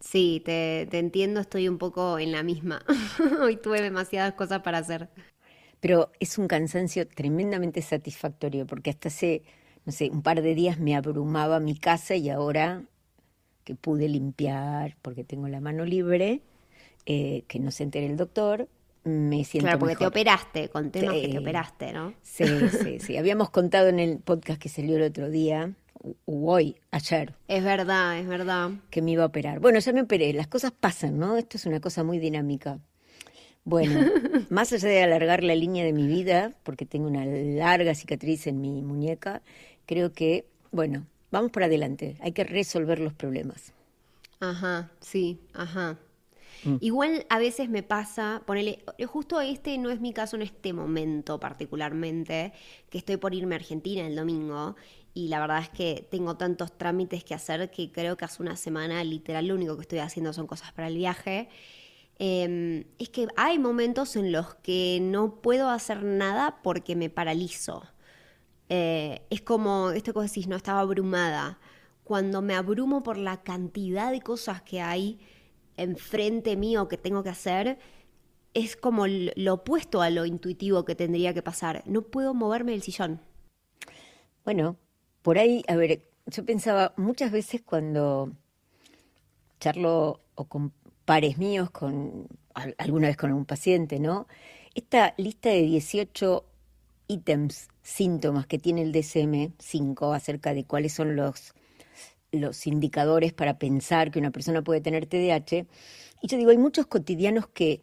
Sí, te, entiendo, estoy un poco en la misma. Hoy tuve demasiadas cosas para hacer. Pero es un cansancio tremendamente satisfactorio, porque hasta hace, no sé, un par de días me abrumaba mi casa y ahora que pude limpiar, porque tengo la mano libre, eh, que no se entere el doctor, me siento Claro, porque te operaste, contemos que te operaste, ¿no? Sí, sí, sí. Habíamos contado en el podcast que salió el otro día hoy, ayer. Es verdad, es verdad. Que me iba a operar. Bueno, ya me operé, las cosas pasan, ¿no? Esto es una cosa muy dinámica. Bueno, más allá de alargar la línea de mi vida, porque tengo una larga cicatriz en mi muñeca, creo que, bueno, vamos por adelante, hay que resolver los problemas. Ajá, sí, ajá. Mm. Igual a veces me pasa, ponele, justo este no es mi caso en este momento particularmente, que estoy por irme a Argentina el domingo y la verdad es que tengo tantos trámites que hacer que creo que hace una semana literal lo único que estoy haciendo son cosas para el viaje. Em, es que hay momentos en los que no puedo hacer nada porque me paralizo. Eh, es como esto que decís, no estaba abrumada. Cuando me abrumo por la cantidad de cosas que hay enfrente mío que tengo que hacer, es como lo opuesto a lo intuitivo que tendría que pasar. No puedo moverme del sillón. Bueno, por ahí, a ver, yo pensaba muchas veces cuando charlo o con pares míos, con alguna vez con un paciente, ¿no? Esta lista de 18 ítems, síntomas que tiene el DSM-5 acerca de cuáles son los, los indicadores para pensar que una persona puede tener TDAH. Y yo digo, hay muchos cotidianos que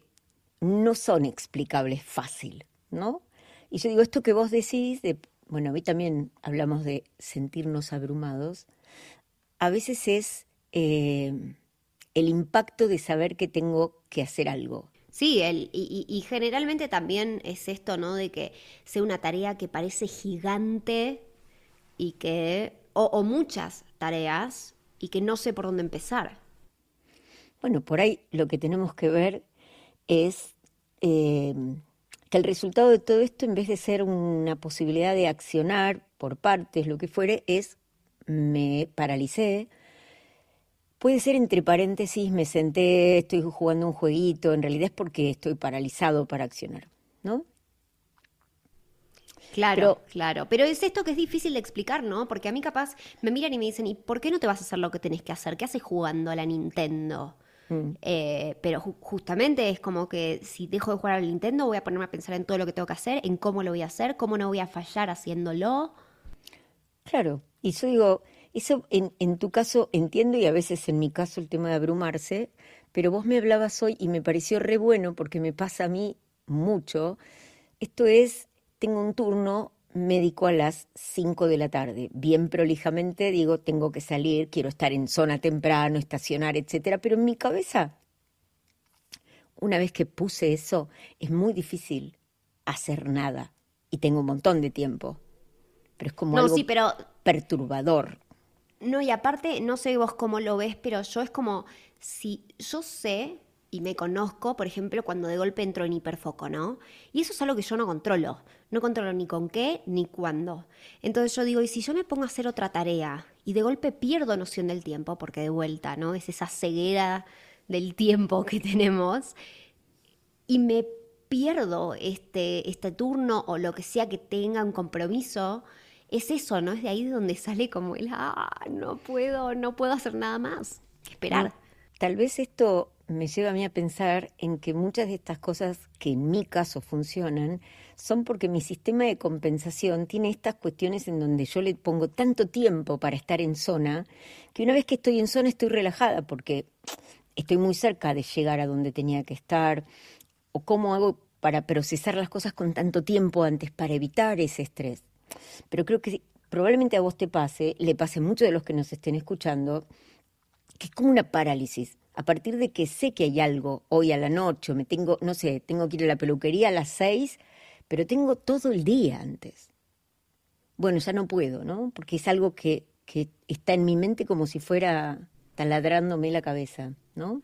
no son explicables fácil, ¿no? Y yo digo, esto que vos decís de bueno, hoy también hablamos de sentirnos abrumados, a veces es eh, el impacto de saber que tengo que hacer algo. Sí, el, y, generalmente también es esto, ¿no? De que sea una tarea que parece gigante y que, o, muchas tareas y que no sé por dónde empezar. Bueno, por ahí lo que tenemos que ver es eh, que el resultado de todo esto, en vez de ser una posibilidad de accionar por partes, lo que fuere, es me paralicé. Puede ser entre paréntesis, me senté, estoy jugando un jueguito, en realidad es porque estoy paralizado para accionar, ¿no? Claro, claro. Pero es esto que es difícil de explicar, ¿no? Porque a mí capaz me miran y me dicen, ¿y por qué no te vas a hacer lo que tenés que hacer? ¿Qué haces jugando a la Nintendo? Mm. Eh, pero justamente es como que si dejo de jugar al Nintendo voy a ponerme a pensar en todo lo que tengo que hacer, en cómo lo voy a hacer, cómo no voy a fallar haciéndolo. Claro, y yo digo, eso en, en tu caso entiendo y a veces en mi caso el tema de abrumarse, pero vos me hablabas hoy y me pareció re bueno porque me pasa a mí mucho. Esto es, tengo un turno médico a las 5 de la tarde. Bien prolijamente digo, tengo que salir, quiero estar en zona temprano, estacionar, etcétera, pero en mi cabeza, una vez que puse eso, es muy difícil hacer nada y tengo un montón de tiempo. Pero es como algo pero... perturbador. No, y aparte, no sé vos cómo lo ves, pero yo es como si yo sé y me conozco, por ejemplo, cuando de golpe entro en hiperfoco, ¿no? Y eso es algo que yo no controlo. No controlo ni con qué ni cuándo. Entonces yo digo, y si yo me pongo a hacer otra tarea y de golpe pierdo noción del tiempo, porque de vuelta, ¿no? Es esa ceguera del tiempo que tenemos, y me pierdo este, este turno o lo que sea que tenga un compromiso, es eso, ¿no? Es de ahí donde sale como el, ah, no puedo, no puedo hacer nada más. Esperar. tal vez esto me lleva a mí a pensar en que muchas de estas cosas que en mi caso funcionan son porque mi sistema de compensación tiene estas cuestiones en donde yo le pongo tanto tiempo para estar en zona que una vez que estoy en zona estoy relajada porque estoy muy cerca de llegar a donde tenía que estar o cómo hago para procesar las cosas con tanto tiempo antes para evitar ese estrés. Pero creo que probablemente a vos te pase, le pase a muchos de los que nos estén escuchando, que es como una parálisis a partir de que sé que hay algo hoy a la noche, me tengo, no sé, tengo que ir a la peluquería a las seis, pero tengo todo el día antes. Bueno, ya no puedo, ¿no? Porque es algo que, que está en mi mente como si fuera taladrándome la cabeza, ¿no?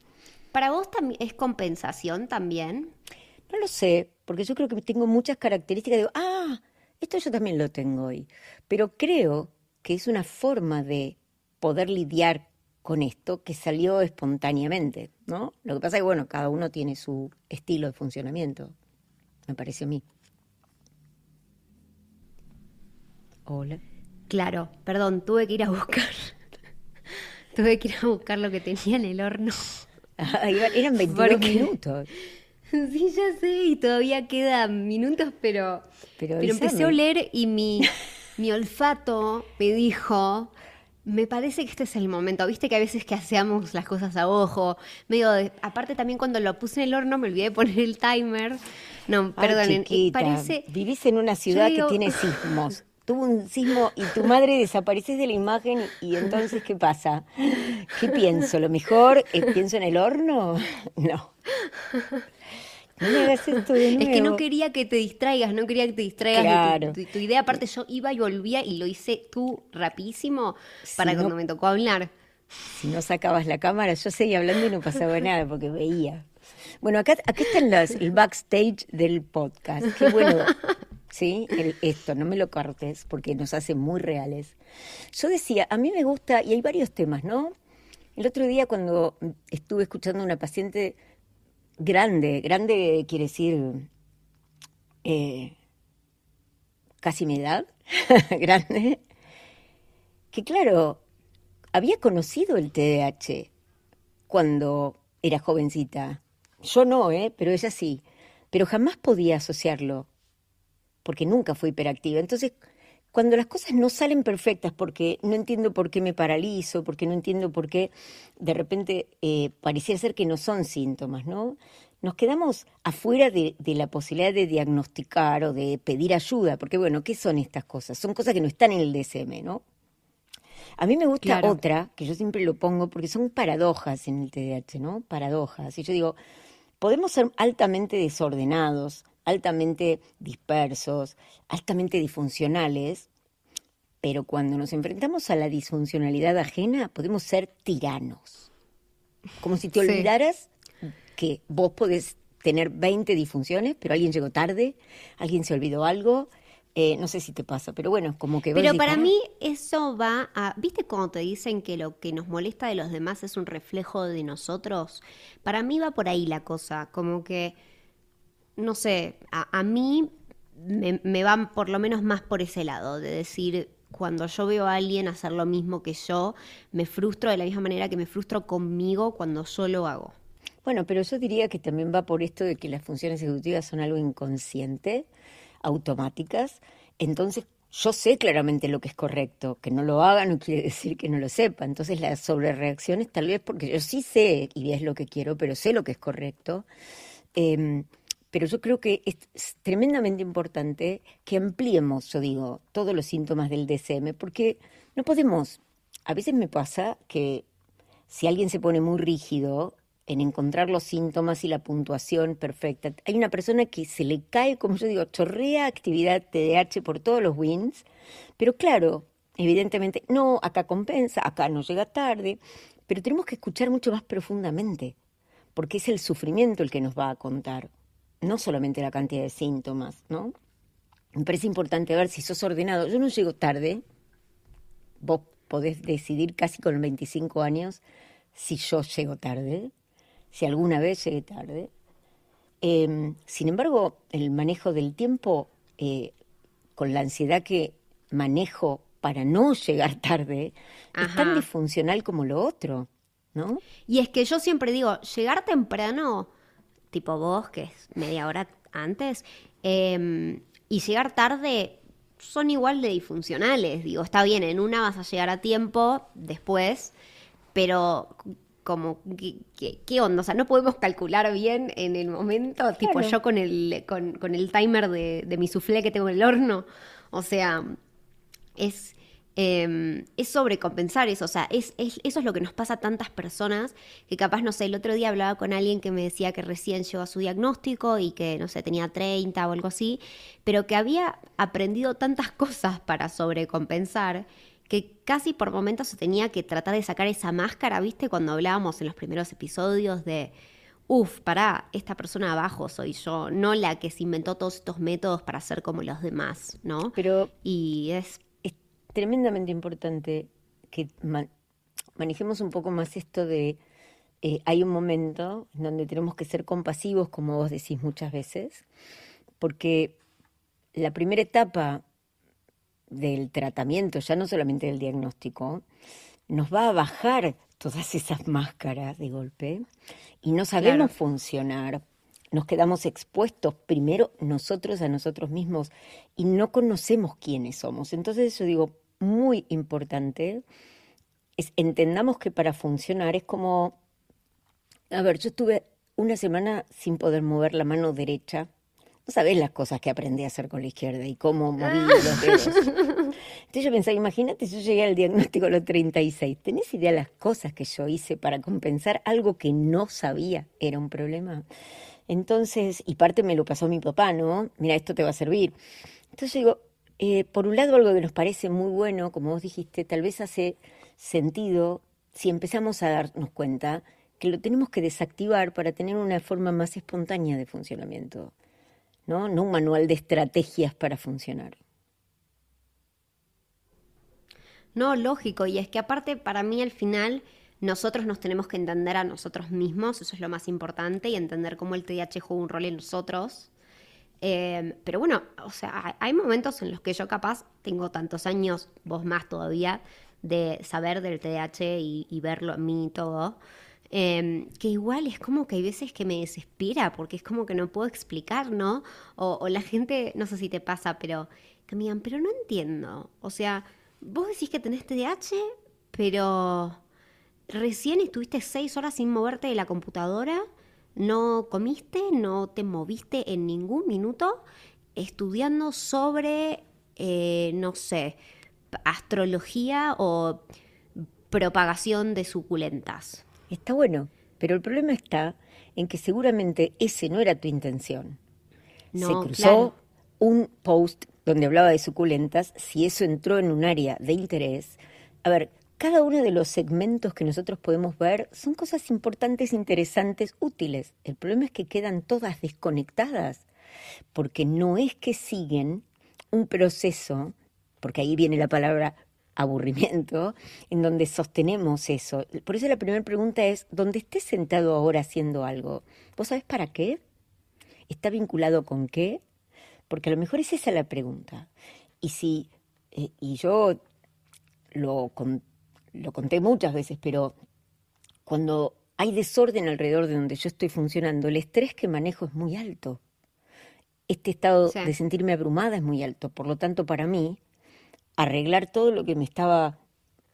¿Para vos es compensación también? No lo sé, porque yo creo que tengo muchas características. Digo, ah, esto yo también lo tengo hoy. Pero creo que es una forma de poder lidiar con esto que salió espontáneamente, ¿no? Lo que pasa es que, bueno, cada uno tiene su estilo de funcionamiento, me parece a mí. Hola. Claro, perdón, tuve que ir a buscar. tuve que ir a buscar lo que tenía en el horno. eran 22 minutos. Sí, ya sé, y todavía quedan minutos, pero, pero, empecé a oler y mi, mi olfato me dijo, me parece que este es el momento. Viste que a veces que hacemos las cosas a ojo, medio aparte también cuando lo puse en el horno me olvidé de poner el timer. No, perdonen, parece Vivís en una ciudad que tiene sismos tuvo un sismo y tu madre desaparece de la imagen y entonces ¿qué pasa? ¿Qué pienso? ¿Lo mejor? Eh, ¿Pienso en el horno? No. Es que no quería que te distraigas, no quería que te distraigas claro. tu, idea. Aparte yo iba y volvía y lo hice tú rapidísimo para cuando me tocó hablar. Si no sacabas la cámara, yo seguía hablando y no pasaba nada porque veía. Bueno, acá, acá están las, el backstage del podcast. Qué bueno ¿sí? esto, no me lo cortes porque nos hace muy reales. Yo decía, a mí me gusta, y hay varios temas, ¿no? El otro día cuando estuve escuchando a una paciente grande, grande quiere decir eh, casi mi edad, grande, que claro, había conocido el TDAH cuando era jovencita. Yo no, ¿eh? pero ella sí. Pero jamás podía asociarlo porque nunca fui hiperactiva. Entonces, cuando las cosas no salen perfectas, porque no entiendo por qué me paralizo, porque no entiendo por qué de repente eh, pareciera ser que no son síntomas, ¿no? Nos quedamos afuera de, la posibilidad de diagnosticar o de pedir ayuda, porque bueno, ¿qué son estas cosas? Son cosas que no están en el DSM, ¿no? A mí me gusta otra, que yo siempre lo pongo, porque son paradojas en el TDAH, ¿no? Paradojas. Y yo digo, podemos ser altamente desordenados, altamente dispersos, altamente disfuncionales, pero cuando nos enfrentamos a la disfuncionalidad ajena podemos ser tiranos. Como si te olvidaras que vos podés tener 20 disfunciones, pero alguien llegó tarde, alguien se olvidó algo, eh, no sé si te pasa, pero bueno, como que... Pero para mí eso va a... ¿Viste cómo te dicen que lo que nos molesta de los demás es un reflejo de nosotros? Para mí va por ahí la cosa, como que no sé, a, mí me, van por lo menos más por ese lado, de decir, cuando yo veo a alguien hacer lo mismo que yo, me frustro de la misma manera que me frustro conmigo cuando yo lo hago. Bueno, pero yo diría que también va por esto de que las funciones ejecutivas son algo inconsciente, automáticas. Entonces, yo sé claramente lo que es correcto. Que no lo haga no quiere decir que no lo sepa. Entonces, las sobrereacciones tal vez porque yo sí sé y es lo que quiero, pero sé lo que es correcto. Eh, pero yo creo que es tremendamente importante que ampliemos, yo digo, todos los síntomas del DSM, porque no podemos, a veces me pasa que si alguien se pone muy rígido en encontrar los síntomas y la puntuación perfecta, hay una persona que se le cae, como yo digo, chorrea actividad TDAH por todos los wins, pero claro, evidentemente, no, acá compensa, acá no llega tarde, pero tenemos que escuchar mucho más profundamente, porque es el sufrimiento el que nos va a contar no solamente la cantidad de síntomas, ¿no? Me parece importante ver si sos ordenado. Yo no llego tarde. Vos podés decidir casi con 25 años si yo llego tarde, si alguna vez llegué tarde. Em, sin embargo, el manejo del tiempo, eh, con la ansiedad que manejo para no llegar tarde, es tan disfuncional como lo otro, ¿no? Y es que yo siempre digo, llegar temprano tipo vos, que es media hora antes, em, y llegar tarde son igual de disfuncionales. Digo, está bien, en una vas a llegar a tiempo después, pero como, ¿qué, onda? O sea, no podemos calcular bien en el momento, tipo yo con el, con, el timer de, de mi soufflé que tengo en el horno. O sea, es, Em, es sobrecompensar eso, o sea, es, eso es lo que nos pasa a tantas personas que capaz, no sé, el otro día hablaba con alguien que me decía que recién llegó a su diagnóstico y que, no sé, tenía 30 o algo así, pero que había aprendido tantas cosas para sobrecompensar que casi por momentos se tenía que tratar de sacar esa máscara, ¿viste? Cuando hablábamos en los primeros episodios de, uff, pará, esta persona abajo soy yo, no la que se inventó todos estos métodos para ser como los demás, ¿no? Pero y es tremendamente importante que manejemos un poco más esto de eh, hay un momento en donde tenemos que ser compasivos, como vos decís muchas veces, porque la primera etapa del tratamiento, ya no solamente del diagnóstico, nos va a bajar todas esas máscaras de golpe y no sabemos funcionar. Nos quedamos expuestos primero nosotros a nosotros mismos y no conocemos quiénes somos. Entonces yo digo, muy importante es entendamos que para funcionar es como, a ver, yo estuve una semana sin poder mover la mano derecha. No sabés las cosas que aprendí a hacer con la izquierda y cómo moví los dedos. Entonces yo pensaba, imagínate, yo llegué al diagnóstico a los 36. ¿Tenés idea de las cosas que yo hice para compensar algo que no sabía era un problema? Entonces, y parte me lo pasó mi papá, ¿no? Mira, esto te va a servir. Entonces yo digo, eh, por un lado, algo que nos parece muy bueno, como vos dijiste, tal vez hace sentido si empezamos a darnos cuenta que lo tenemos que desactivar para tener una forma más espontánea de funcionamiento, ¿no? No un manual de estrategias para funcionar. No, lógico, y es que aparte para mí al final nosotros nos tenemos que entender a nosotros mismos, eso es lo más importante, y entender cómo el TDAH juega un rol en nosotros Em, pero bueno, o sea, hay momentos en los que yo capaz tengo tantos años, vos más todavía, de saber del TDAH y, verlo en mí y todo, em, que igual es como que hay veces que me desespera porque es como que no puedo explicar, ¿no? O, la gente, no sé si te pasa, pero que me digan, pero no entiendo. O sea, vos decís que tenés TDAH, pero recién estuviste seis horas sin moverte de la computadora no comiste, no te moviste en ningún minuto estudiando sobre, eh, no sé, astrología o propagación de suculentas. Está bueno, pero el problema está en que seguramente ese no era tu intención. Se cruzó un post donde hablaba de suculentas, si eso entró en un área de interés. A ver, cada uno de los segmentos que nosotros podemos ver son cosas importantes, interesantes, útiles. El problema es que quedan todas desconectadas, porque no es que siguen un proceso, porque ahí viene la palabra aburrimiento, en donde sostenemos eso. Por eso la primera pregunta es, ¿dónde estés sentado ahora haciendo algo? ¿Vos sabés para qué? ¿Está vinculado con qué? Porque a lo mejor es esa la pregunta. Y si, eh, y yo lo lo conté muchas veces, pero cuando hay desorden alrededor de donde yo estoy funcionando, el estrés que manejo es muy alto. Este estado de sentirme abrumada es muy alto. Por lo tanto, para mí, arreglar todo lo que me estaba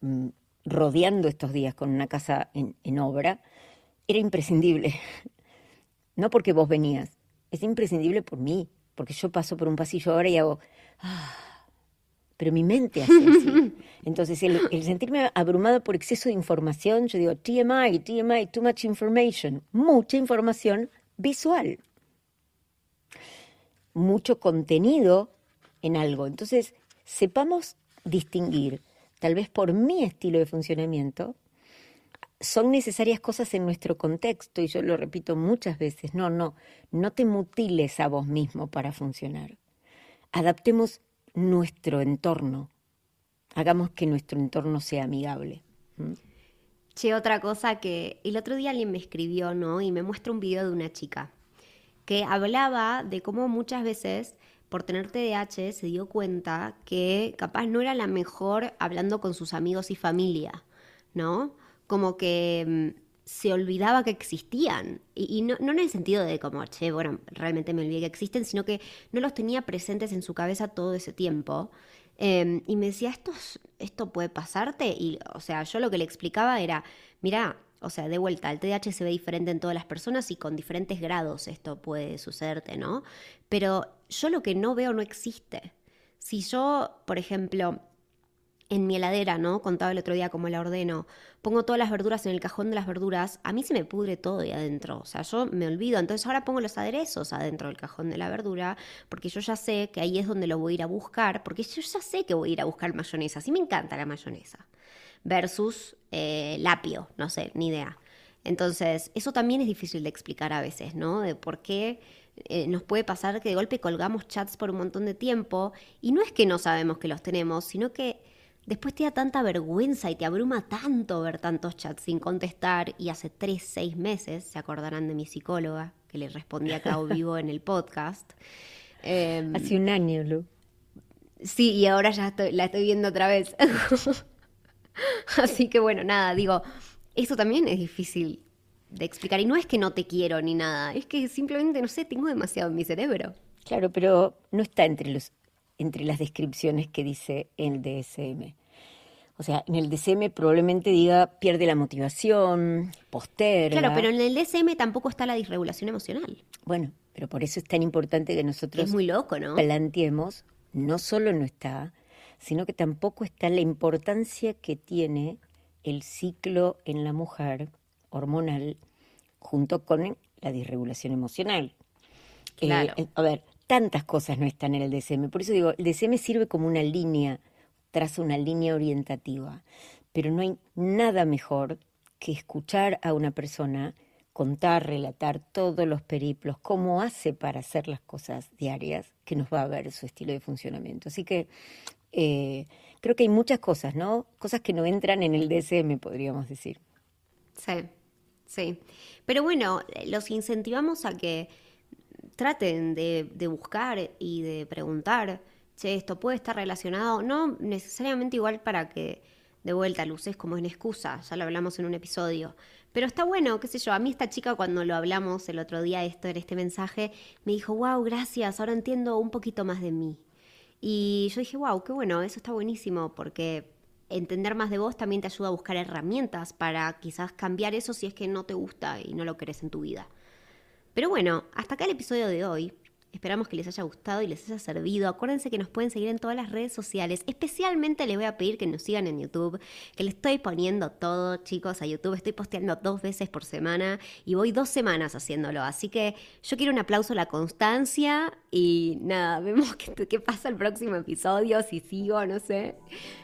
mm, rodeando estos días con una casa en, en obra era imprescindible. No porque vos venías, es imprescindible por mí, porque yo paso por un pasillo ahora y hago... Ah, pero mi mente hace así. Entonces, el, sentirme abrumada por exceso de información, yo digo, TMI, TMI, too much information, mucha información visual, mucho contenido en algo. Entonces, sepamos distinguir, tal vez por mi estilo de funcionamiento, son necesarias cosas en nuestro contexto, y yo lo repito muchas veces, no, no, no te mutiles a vos mismo para funcionar. Adaptemos nuestro entorno. Hagamos que nuestro entorno sea amigable. Che, otra cosa que el otro día alguien me escribió, ¿no? Y me muestra un video de una chica que hablaba de cómo muchas veces por tener TDAH se dio cuenta que capaz no era la mejor hablando con sus amigos y familia, ¿no? Como que mm, se olvidaba que existían. Y, no, en el sentido de como, che, bueno, realmente me olvidé que existen, sino que no los tenía presentes en su cabeza todo ese tiempo. Em, y me decía, ¿Esto, esto puede pasarte. Y, o sea, yo lo que le explicaba era, mira, o sea, de vuelta, el TDAH se ve diferente en todas las personas y con diferentes grados esto puede sucederte, ¿no? Pero yo lo que no veo no existe. Si yo, por ejemplo, en mi heladera, ¿no? Contaba el otro día cómo la ordeno. Pongo todas las verduras en el cajón de las verduras. A mí se me pudre todo ahí adentro. O sea, yo me olvido. Entonces ahora pongo los aderezos adentro del cajón de la verdura porque yo ya sé que ahí es donde lo voy a ir a buscar. Porque yo ya sé que voy a ir a buscar mayonesa. Sí me encanta la mayonesa. Versus eh, lapio. No sé, ni idea. Entonces, eso también es difícil de explicar a veces, ¿no? De por qué eh, nos puede pasar que de golpe colgamos chats por un montón de tiempo y no es que no sabemos que los tenemos, sino que Después te da tanta vergüenza y te abruma tanto ver tantos chats sin contestar y hace tres, seis meses, se acordarán de mi psicóloga, que le respondía acá vivo en el podcast. Em, hace un año, Lu. Sí, y ahora ya la estoy viendo otra vez. Así que bueno, nada, digo, eso también es difícil de explicar. Y no es que no te quiero ni nada, es que simplemente, no sé, tengo demasiado en mi cerebro. Claro, pero no está entre los entre las descripciones que dice el DSM. O sea, en el DSM probablemente diga pierde la motivación, posterga. Claro, pero en el DSM tampoco está la disregulación emocional. Bueno, pero por eso es tan importante que nosotros es muy loco, ¿no? planteemos, no solo no está, sino que tampoco está la importancia que tiene el ciclo en la mujer hormonal junto con la disregulación emocional. Claro. Eh, a ver, tantas cosas no están en el DSM. Por eso digo, el DSM sirve como una línea, traza una línea orientativa, pero no hay nada mejor que escuchar a una persona contar, relatar todos los periplos, cómo hace para hacer las cosas diarias, que nos va a ver su estilo de funcionamiento. Así que eh, creo que hay muchas cosas, ¿no? Cosas que no entran en el DSM, podríamos decir. Sí, sí. Pero bueno, los incentivamos a que traten de, buscar y de preguntar, che, esto puede estar relacionado, no necesariamente igual para que de vuelta luces como en excusa, ya lo hablamos en un episodio. Pero está bueno, qué sé yo, a mí esta chica cuando lo hablamos el otro día, esto en este mensaje, me dijo, wow, gracias, ahora entiendo un poquito más de mí. Y yo dije, wow, qué bueno, eso está buenísimo, porque entender más de vos también te ayuda a buscar herramientas para quizás cambiar eso si es que no te gusta y no lo querés en tu vida. Pero bueno, hasta acá el episodio de hoy. Esperamos que les haya gustado y les haya servido. Acuérdense que nos pueden seguir en todas las redes sociales. Especialmente les voy a pedir que nos sigan en YouTube, que le estoy poniendo todo, chicos, a YouTube. Estoy posteando dos veces por semana y voy dos semanas haciéndolo. Así que yo quiero un aplauso a la constancia y nada, vemos qué, qué pasa el próximo episodio, si sigo, no sé.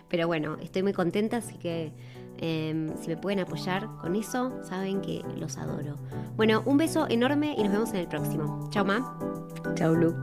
Pero bueno, estoy muy contenta, así que Em, si me pueden apoyar con eso, saben que los adoro. Bueno, un beso enorme y nos vemos en el próximo. Chao, Ma. Chao, Lu.